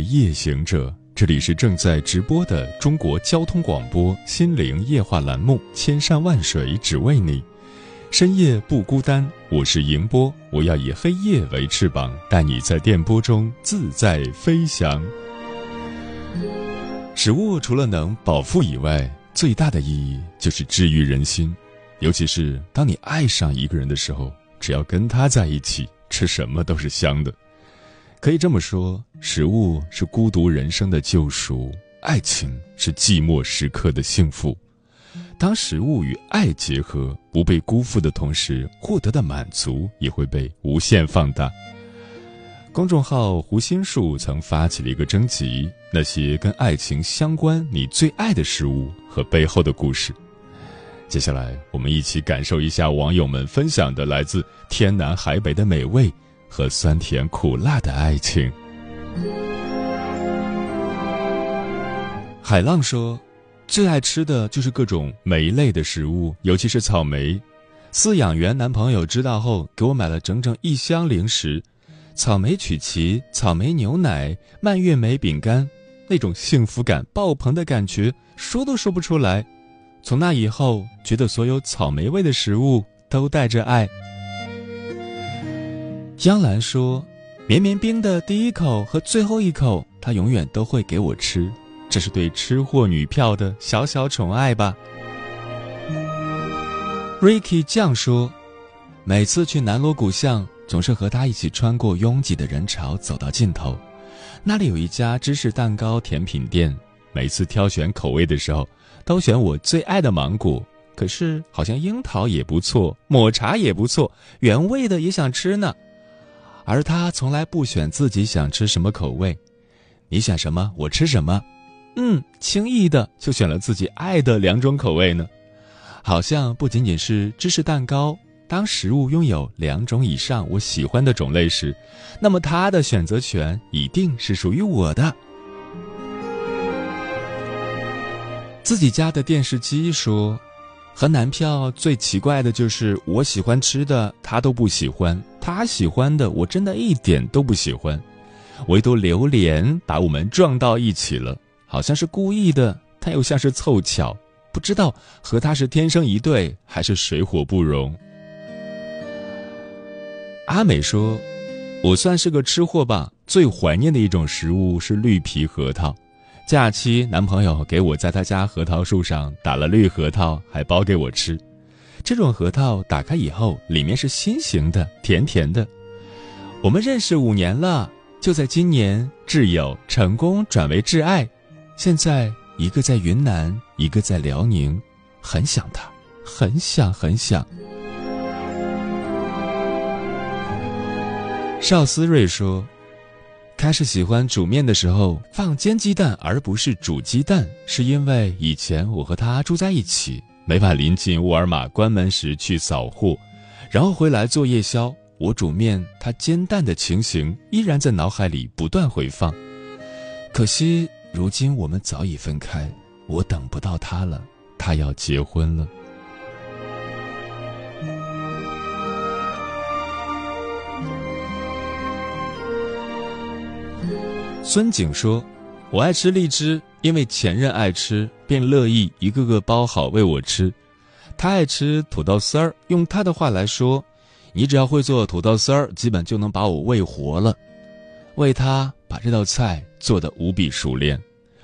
夜行者，这里是正在直播的中国交通广播心灵夜话栏目《千山万水只为你》，深夜不孤单，我是迎波，我要以黑夜为翅膀，带你在电波中自在飞翔。食物除了能饱腹以外，最大的意义就是治愈人心，尤其是当你爱上一个人的时候，只要跟他在一起，吃什么都是香的。可以这么说，食物是孤独人生的救赎，爱情是寂寞时刻的幸福。当食物与爱结合，不被辜负的同时，获得的满足也会被无限放大。公众号“胡心树”曾发起了一个征集：那些跟爱情相关、你最爱的食物和背后的故事。接下来，我们一起感受一下网友们分享的来自天南海北的美味。和酸甜苦辣的爱情。海浪说：“最爱吃的就是各种莓类的食物，尤其是草莓。饲养员男朋友知道后，给我买了整整一箱零食：草莓曲奇、草莓牛奶、蔓越莓饼干。那种幸福感爆棚的感觉，说都说不出来。从那以后，觉得所有草莓味的食物都带着爱。”江兰说：“绵绵冰的第一口和最后一口，他永远都会给我吃，这是对吃货女票的小小宠爱吧。”Ricky 酱说：“每次去南锣鼓巷，总是和他一起穿过拥挤的人潮，走到尽头，那里有一家芝士蛋糕甜品店。每次挑选口味的时候，都选我最爱的芒果，可是好像樱桃也不错，抹茶也不错，原味的也想吃呢。”而他从来不选自己想吃什么口味，你选什么我吃什么，嗯，轻易的就选了自己爱的两种口味呢。好像不仅仅是芝士蛋糕，当食物拥有两种以上我喜欢的种类时，那么他的选择权一定是属于我的。自己家的电视机说。和男票最奇怪的就是我喜欢吃的他都不喜欢，他喜欢的我真的一点都不喜欢，唯独榴莲把我们撞到一起了，好像是故意的，但又像是凑巧，不知道和他是天生一对还是水火不容。阿美说：“我算是个吃货吧，最怀念的一种食物是绿皮核桃。”假期，男朋友给我在他家核桃树上打了绿核桃，还剥给我吃。这种核桃打开以后，里面是心形的，甜甜的。我们认识五年了，就在今年，挚友成功转为挚爱。现在一个在云南，一个在辽宁，很想他，很想很想。邵思睿说。开始喜欢煮面的时候放煎鸡蛋而不是煮鸡蛋，是因为以前我和他住在一起，每晚临近沃尔玛关门时去扫货，然后回来做夜宵。我煮面，他煎蛋的情形依然在脑海里不断回放。可惜如今我们早已分开，我等不到他了，他要结婚了。孙景说：“我爱吃荔枝，因为前任爱吃，便乐意一个个包好喂我吃。他爱吃土豆丝儿，用他的话来说，你只要会做土豆丝儿，基本就能把我喂活了。为他把这道菜做得无比熟练。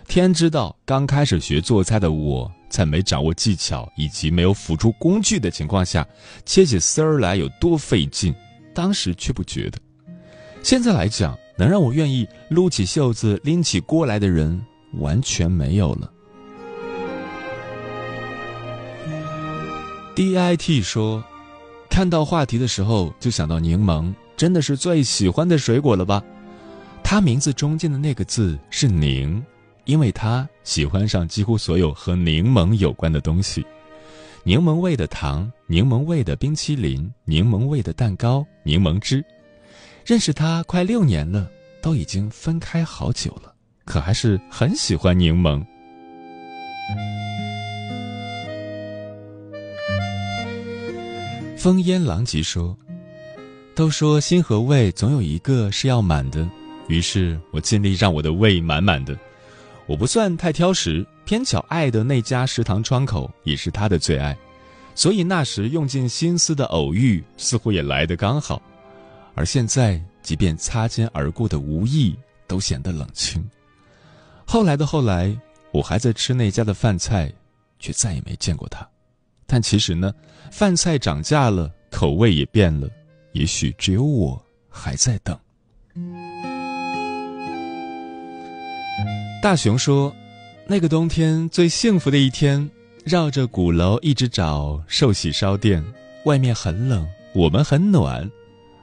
天知道，刚开始学做菜的我，在没掌握技巧以及没有辅助工具的情况下，切起丝儿来有多费劲，当时却不觉得。现在来讲。”能让我愿意撸起袖子拎起锅来的人，完全没有了。D I T 说：“看到话题的时候就想到柠檬，真的是最喜欢的水果了吧？他名字中间的那个字是柠，因为他喜欢上几乎所有和柠檬有关的东西：柠檬味的糖、柠檬味的冰淇淋、柠檬味的蛋糕、柠檬汁。认识他快六年了，都已经分开好久了，可还是很喜欢柠檬。风烟狼藉说：“都说心和胃总有一个是要满的，于是我尽力让我的胃满满的。我不算太挑食，偏巧爱的那家食堂窗口也是他的最爱，所以那时用尽心思的偶遇似乎也来得刚好。而现在，即便擦肩而过的无意，都显得冷清。后来的后来，我还在吃那家的饭菜，却再也没见过他。”但其实呢，饭菜涨价了，口味也变了，也许只有我还在等。大熊说：“那个冬天最幸福的一天，绕着鼓楼一直找寿喜烧店，外面很冷，我们很暖。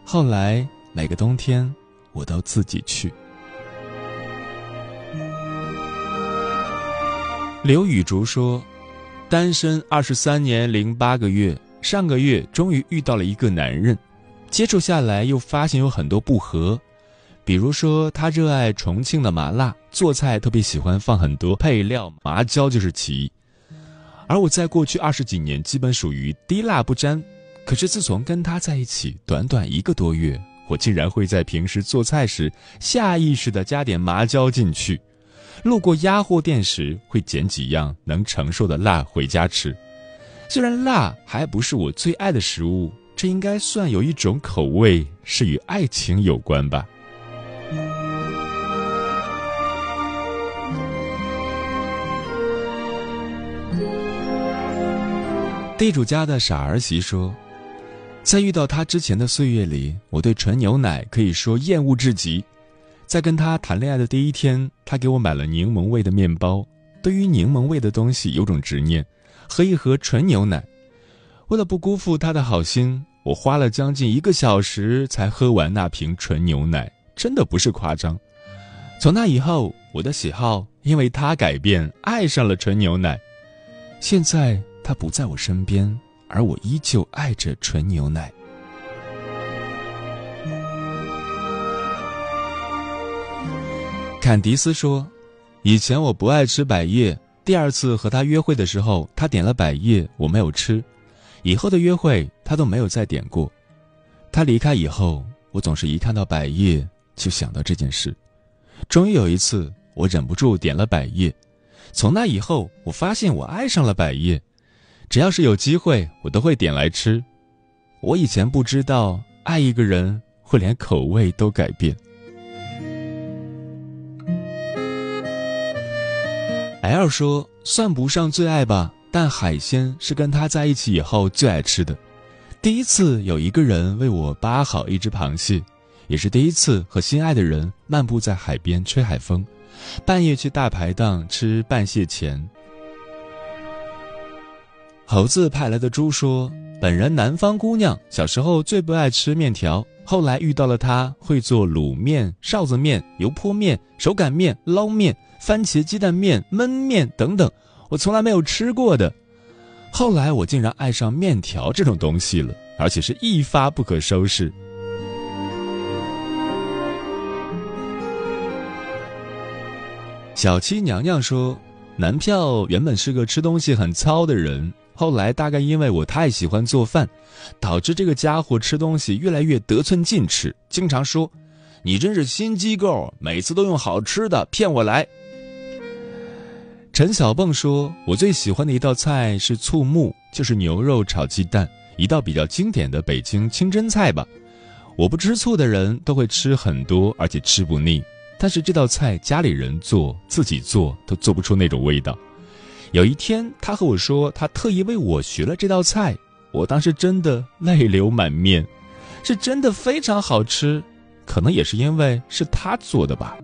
后来每个冬天，我都自己去。”刘雨竹说。单身二十三年零八个月，上个月终于遇到了一个男人，接触下来又发现有很多不合，比如说他热爱重庆的麻辣，做菜特别喜欢放很多配料，麻椒就是其一。而我在过去二十几年基本属于滴辣不沾，可是自从跟他在一起短短一个多月，我竟然会在平时做菜时下意识的加点麻椒进去。路过鸭货店时，会捡几样能承受的辣回家吃。虽然辣还不是我最爱的食物，这应该算有一种口味是与爱情有关吧。地主家的傻儿媳说，在遇到他之前的岁月里，我对纯牛奶可以说厌恶至极。在跟他谈恋爱的第一天，他给我买了柠檬味的面包。对于柠檬味的东西有种执念，喝一盒纯牛奶。为了不辜负他的好心，我花了将近一个小时才喝完那瓶纯牛奶，真的不是夸张。从那以后，我的喜好因为他改变，爱上了纯牛奶。现在他不在我身边，而我依旧爱着纯牛奶。坎迪斯说：“以前我不爱吃百叶，第二次和他约会的时候，他点了百叶，我没有吃。以后的约会，他都没有再点过。他离开以后，我总是一看到百叶就想到这件事。终于有一次，我忍不住点了百叶。从那以后，我发现我爱上了百叶，只要是有机会，我都会点来吃。我以前不知道，爱一个人会连口味都改变。” L 说：“算不上最爱吧，但海鲜是跟他在一起以后最爱吃的。第一次有一个人为我扒好一只螃蟹，也是第一次和心爱的人漫步在海边吹海风，半夜去大排档吃半蟹钳。”猴子派来的猪说：“本人南方姑娘，小时候最不爱吃面条，后来遇到了他，会做卤面、臊子面、油泼面、手擀面、捞面。”番茄鸡蛋面、焖面等等，我从来没有吃过的。后来我竟然爱上面条这种东西了，而且是一发不可收拾。小七娘娘说，男票原本是个吃东西很糙的人，后来大概因为我太喜欢做饭，导致这个家伙吃东西越来越得寸进尺，经常说：“你真是心机够，每次都用好吃的骗我来。”陈小蹦说：“我最喜欢的一道菜是醋木，就是牛肉炒鸡蛋，一道比较经典的北京清真菜吧。我不吃醋的人都会吃很多，而且吃不腻。但是这道菜家里人做，自己做都做不出那种味道。有一天，他和我说，他特意为我学了这道菜，我当时真的泪流满面，是真的非常好吃，可能也是因为是他做的吧。”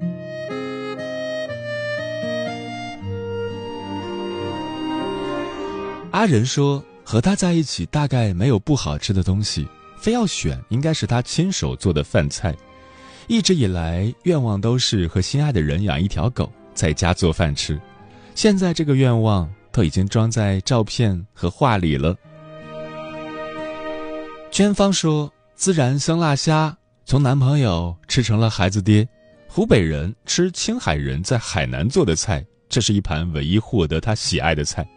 阿仁说：“和他在一起大概没有不好吃的东西，非要选应该是他亲手做的饭菜。一直以来愿望都是和心爱的人养一条狗，在家做饭吃。现在这个愿望都已经装在照片和画里了。娟芳说：“孜然香辣虾从男朋友吃成了孩子爹，湖北人吃青海人在海南做的菜，这是一盘唯一获得他喜爱的菜。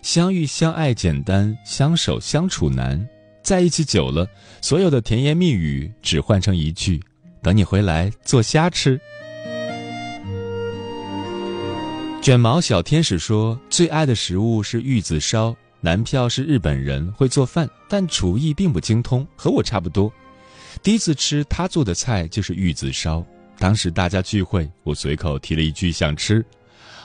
相遇相爱简单，相守相处难，在一起久了，所有的甜言蜜语只换成一句。”等你回来做虾吃。卷毛小天使说：“最爱的食物是玉子烧。男票是日本人，会做饭，但厨艺并不精通，和我差不多。第一次吃他做的菜就是玉子烧，当时大家聚会，我随口提了一句想吃。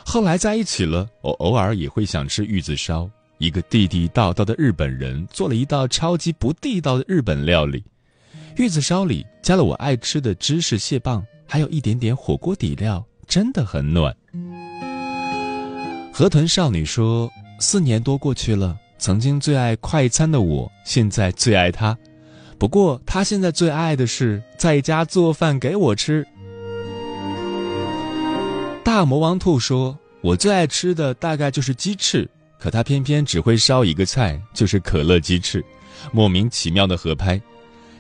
后来在一起了，我偶尔也会想吃玉子烧。一个地地道道的日本人做了一道超级不地道的日本料理。”玉子烧里加了我爱吃的芝士蟹棒，还有一点点火锅底料，真的很暖。河豚少女说：“四年多过去了，曾经最爱快餐的我，现在最爱他。不过他现在最爱的是在家做饭给我吃。”大魔王兔说：“我最爱吃的大概就是鸡翅，可他偏偏只会烧一个菜，就是可乐鸡翅，莫名其妙的合拍。”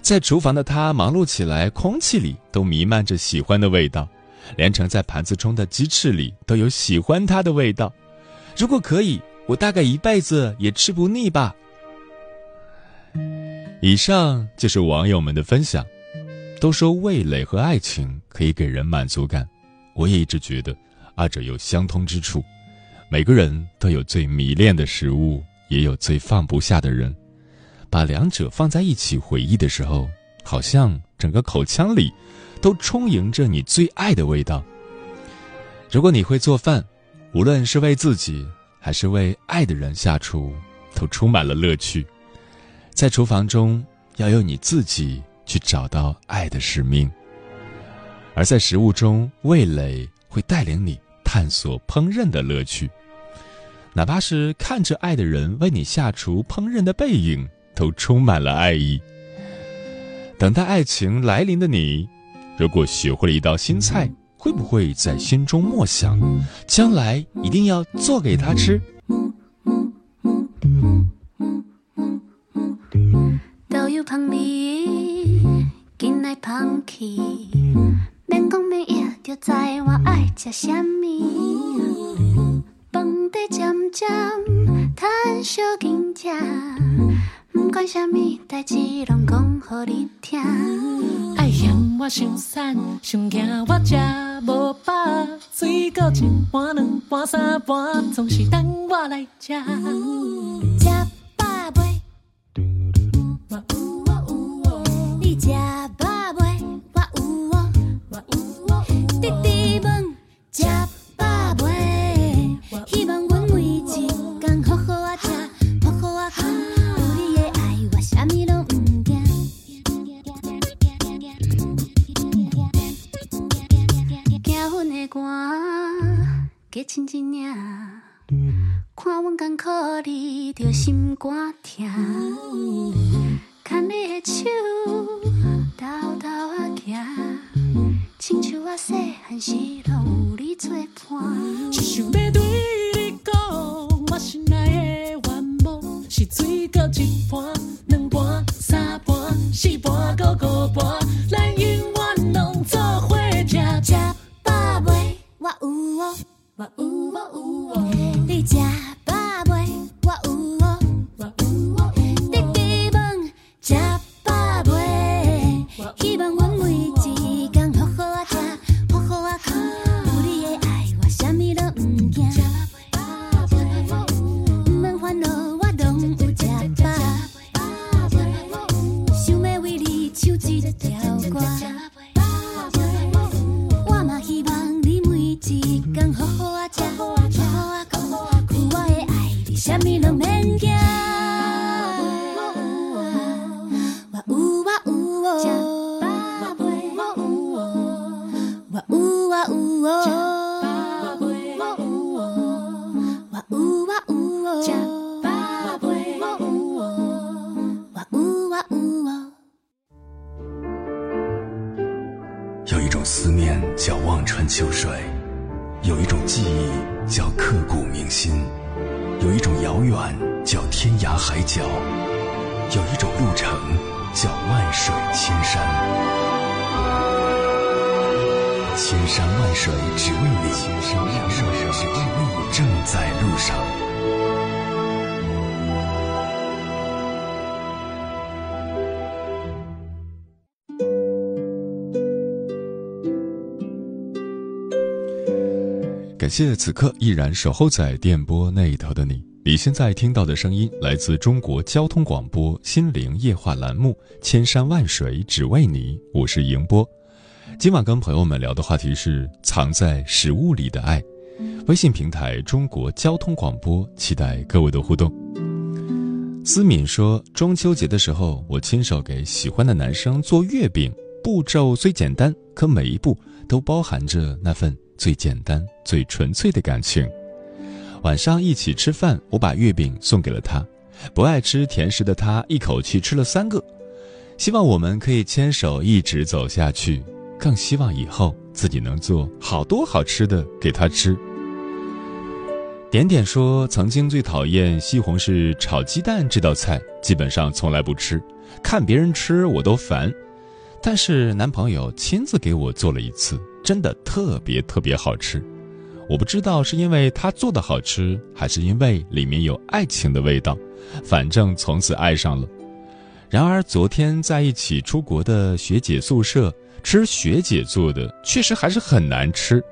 在厨房的他忙碌起来，空气里都弥漫着喜欢的味道，连盛在盘子中的鸡翅里都有喜欢他的味道。如果可以，我大概一辈子也吃不腻吧。以上就是网友们的分享。都说味蕾和爱情可以给人满足感，我也一直觉得二者有相通之处。每个人都有最迷恋的食物，也有最放不下的人。把两者放在一起回忆的时候，好像整个口腔里都充盈着你最爱的味道。如果你会做饭，无论是为自己还是为爱的人下厨，都充满了乐趣。在厨房中，要用你自己去找到爱的使命；而在食物中，味蕾会带领你探索烹饪的乐趣。哪怕是看着爱的人为你下厨烹饪的背影。都充满了爱意。等待爱情来临的你，如果学会了一道新菜，会不会在心中默想，将来一定要做给他吃？豆油香味，进来香气，免讲免要，就知我爱吃什么。加亲一领，看阮艰苦你着心肝疼。牵你的手，偷偷啊行，亲像我细汉时拢有你作伴。路程叫万水千山。千山万水只为你，千山万水只为你，正在路上。感谢此刻依然守候在电波那一头的你。你现在听到的声音来自中国交通广播心灵夜话栏目《千山万水只为你》，我是迎波。今晚跟朋友们聊的话题是藏在食物里的爱。微信平台中国交通广播，期待各位的互动。思敏说，中秋节的时候，我亲手给喜欢的男生做月饼，步骤虽简单，可每一步都包含着那份。最简单、最纯粹的感情。晚上一起吃饭，我把月饼送给了他。不爱吃甜食的他，一口气吃了三个。希望我们可以牵手一直走下去，更希望以后自己能做好多好吃的给他吃。点点说，曾经最讨厌西红柿炒鸡蛋这道菜，基本上从来不吃，看别人吃我都烦。但是男朋友亲自给我做了一次。真的特别特别好吃，我不知道是因为他做的好吃，还是因为里面有爱情的味道，反正从此爱上了。然而昨天在一起出国的学姐宿舍吃学姐做的，确实还是很难吃。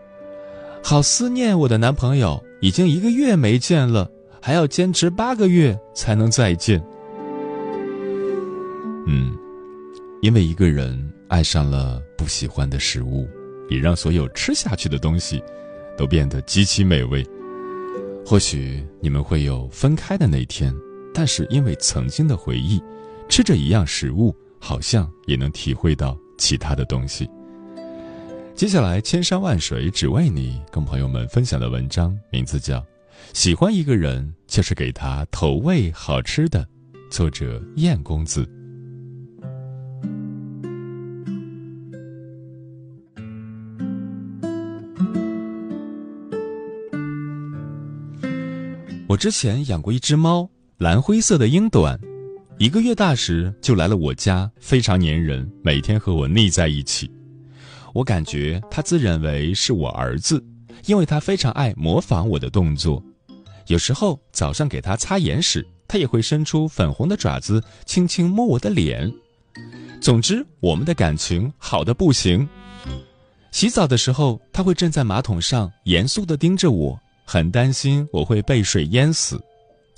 好思念我的男朋友，已经一个月没见了，还要坚持八个月才能再见。嗯，因为一个人爱上了不喜欢的食物。也让所有吃下去的东西，都变得极其美味。或许你们会有分开的那天，但是因为曾经的回忆，吃着一样食物，好像也能体会到其他的东西。接下来，千山万水只为你，跟朋友们分享的文章名字叫《喜欢一个人就是给他投喂好吃的》，作者燕公子。我之前养过一只猫，蓝灰色的英短，一个月大时就来了我家，非常粘人，每天和我腻在一起。我感觉它自认为是我儿子，因为它非常爱模仿我的动作。有时候早上给它擦眼屎，它也会伸出粉红的爪子，轻轻摸我的脸。总之，我们的感情好的不行。洗澡的时候，它会站在马桶上，严肃地盯着我。很担心我会被水淹死，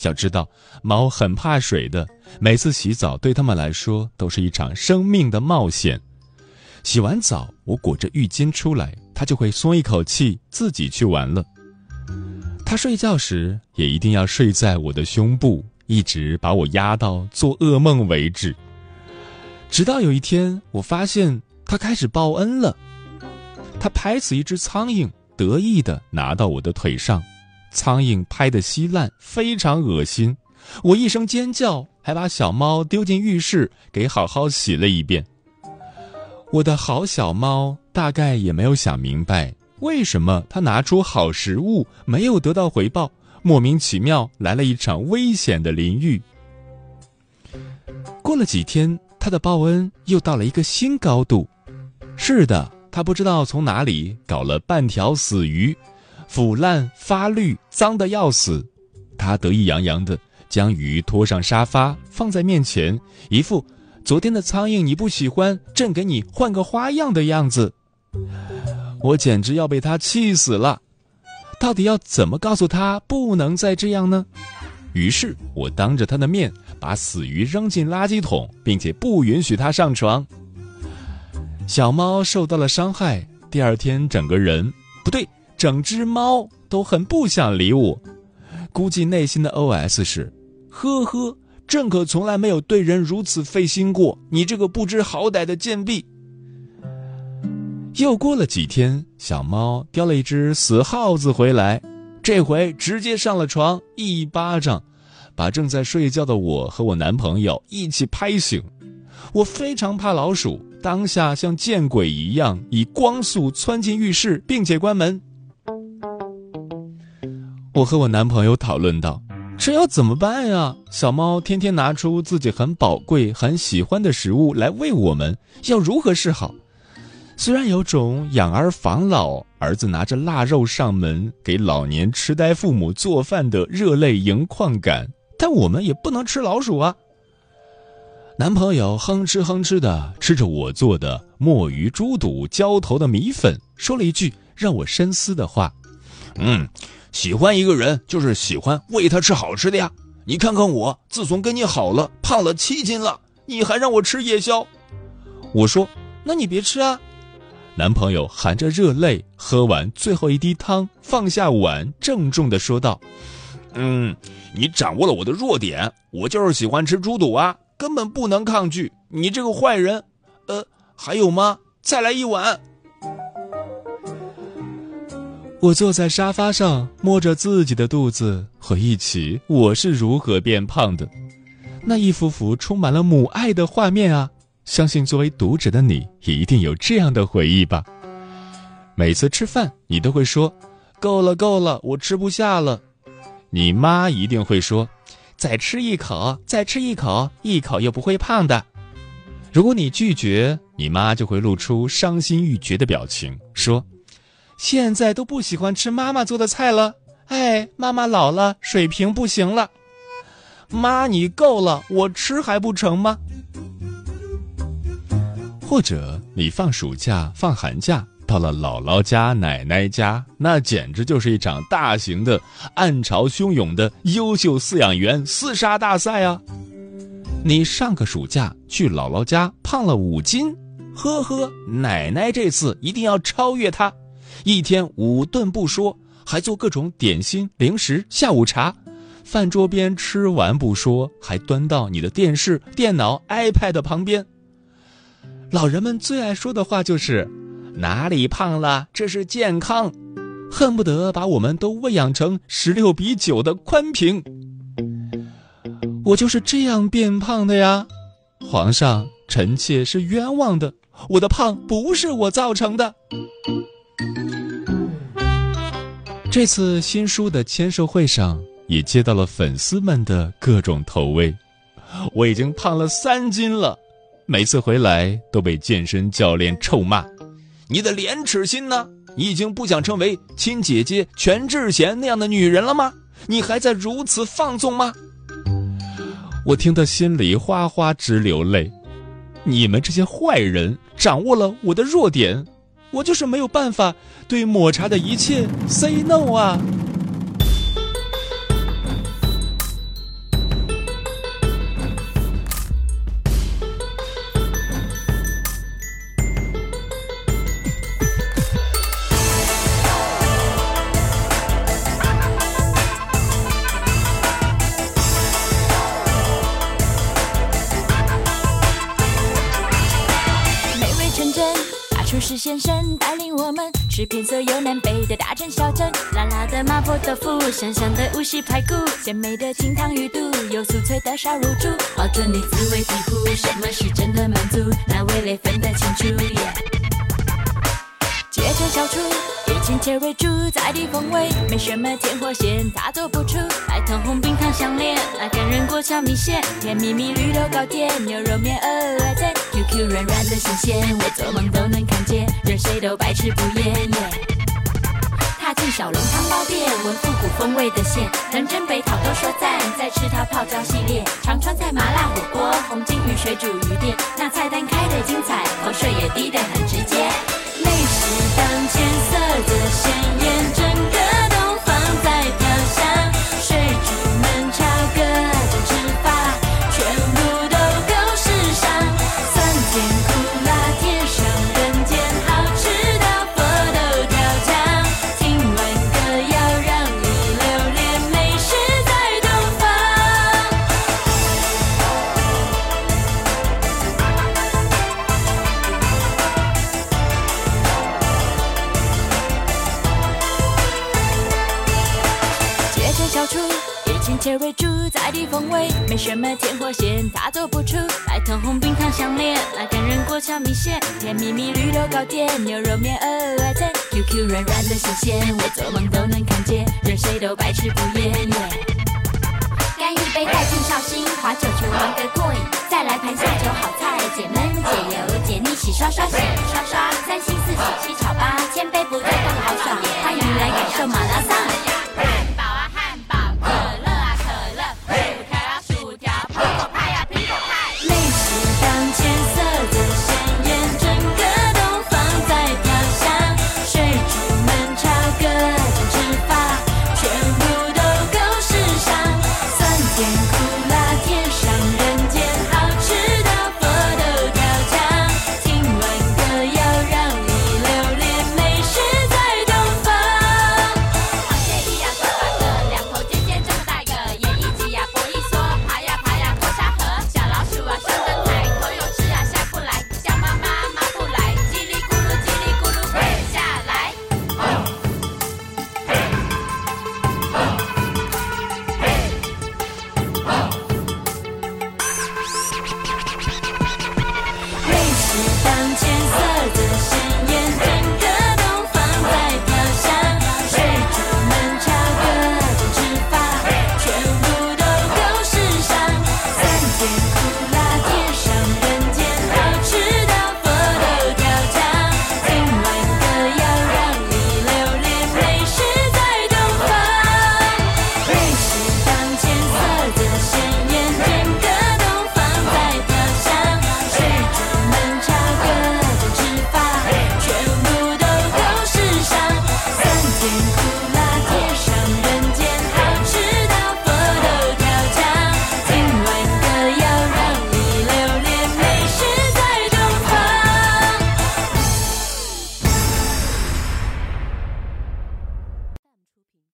要知道猫很怕水的，每次洗澡对它们来说都是一场生命的冒险。洗完澡，我裹着浴巾出来，它就会松一口气，自己去玩了。它睡觉时也一定要睡在我的胸部，一直把我压到做噩梦为止。直到有一天，我发现它开始报恩了，它拍死一只苍蝇。得意的拿到我的腿上，苍蝇拍得稀烂，非常恶心。我一声尖叫，还把小猫丢进浴室，给好好洗了一遍。我的好小猫大概也没有想明白，为什么它拿出好食物没有得到回报，莫名其妙来了一场危险的淋浴。过了几天，它的报恩又到了一个新高度。是的。他不知道从哪里搞了半条死鱼，腐烂发绿，脏得要死。他得意洋洋地将鱼拖上沙发，放在面前，一副昨天的苍蝇你不喜欢，朕给你换个花样的样子。我简直要被他气死了。到底要怎么告诉他不能再这样呢？于是我当着他的面把死鱼扔进垃圾桶，并且不允许他上床。小猫受到了伤害，第二天整个人不对，整只猫都很不想理我。估计内心的 OS 是：呵呵，朕可从来没有对人如此费心过。你这个不知好歹的贱婢！又过了几天，小猫叼了一只死耗子回来，这回直接上了床，一巴掌把正在睡觉的我和我男朋友一起拍醒。我非常怕老鼠。当下像见鬼一样，以光速窜进浴室，并且关门。我和我男朋友讨论道：“这要怎么办呀？小猫天天拿出自己很宝贵、很喜欢的食物来喂我们，要如何是好？”虽然有种养儿防老，儿子拿着腊肉上门给老年痴呆父母做饭的热泪盈眶感，但我们也不能吃老鼠啊。男朋友哼哧哼哧的吃着我做的墨鱼猪肚浇头的米粉，说了一句让我深思的话：“嗯，喜欢一个人就是喜欢喂他吃好吃的呀。你看看我，自从跟你好了，胖了七斤了，你还让我吃夜宵。”我说：“那你别吃啊。”男朋友含着热泪喝完最后一滴汤，放下碗，郑重的说道：“嗯，你掌握了我的弱点，我就是喜欢吃猪肚啊，根本不能抗拒。你这个坏人，呃，还有吗？再来一碗。”我坐在沙发上，摸着自己的肚子，回忆起我是如何变胖的，那一幅幅充满了母爱的画面啊。相信作为读者的你，一定有这样的回忆吧。每次吃饭，你都会说：“够了，够了，我吃不下了。”你妈一定会说：“再吃一口，再吃一口，一口又不会胖的。”如果你拒绝，你妈就会露出伤心欲绝的表情，说：“现在都不喜欢吃妈妈做的菜了，哎，妈妈老了，水平不行了。”妈，你够了，我吃还不成吗？或者你放暑假、放寒假到了姥姥家、奶奶家，那简直就是一场大型的、暗潮汹涌的优秀饲养员厮杀大赛啊！你上个暑假去姥姥家胖了五斤，呵呵，奶奶这次一定要超越他，一天五顿不说，还做各种点心、零食、下午茶，饭桌边吃完不说，还端到你的电视、电脑、iPad 旁边。老人们最爱说的话就是：“哪里胖了？这是健康。”恨不得把我们都喂养成十六比九的宽屏。我就是这样变胖的呀！皇上，臣妾是冤枉的，我的胖不是我造成的。这次新书的签售会上，也接到了粉丝们的各种投喂。我已经胖了三斤了。每次回来都被健身教练臭骂：“你的廉耻心呢？你已经不想成为亲姐姐全智贤那样的女人了吗？你还在如此放纵吗？”我听得心里哗哗直流泪。你们这些坏人掌握了我的弱点，我就是没有办法对抹茶的一切 say no 啊！先生带领我们吃遍所有南北的大城小镇，辣辣的麻婆豆腐，香香的无锡排骨，鲜美的清汤鱼肚，有酥脆的烧乳猪，保证你滋味几乎。什么是真的满足？那味蕾分得清楚。街角小厨亲切为主，在地风味，没什么甜或咸，他做不出。白糖红冰糖相连，来感人过桥米线，甜蜜蜜绿豆糕点，牛肉面鹅来煎。Q 软软的新鲜，我做梦都能看见，任谁都百吃不厌。踏进小龙汤包店，闻复古风味的鲜，能真北讨都说赞，再吃它泡椒系列，长川菜麻辣火锅，红金鱼水煮鱼店，那菜单开的精彩，口水也滴得很直接。美食当前，色的鲜艳，整个都放在什么甜或咸，它做不出。来通红冰糖相连，来感人过桥米线，甜蜜蜜绿豆糕点，牛肉面鹅爱菜，QQ 软软的新鲜，我做梦都能看见，任谁都百吃不厌。干一杯带进绍兴，划酒去玩个过瘾，再来盘下酒好菜，解闷解油解腻，洗刷刷洗刷刷，三星四喜七炒八，千杯不醉更豪爽，欢迎来感受马拉松。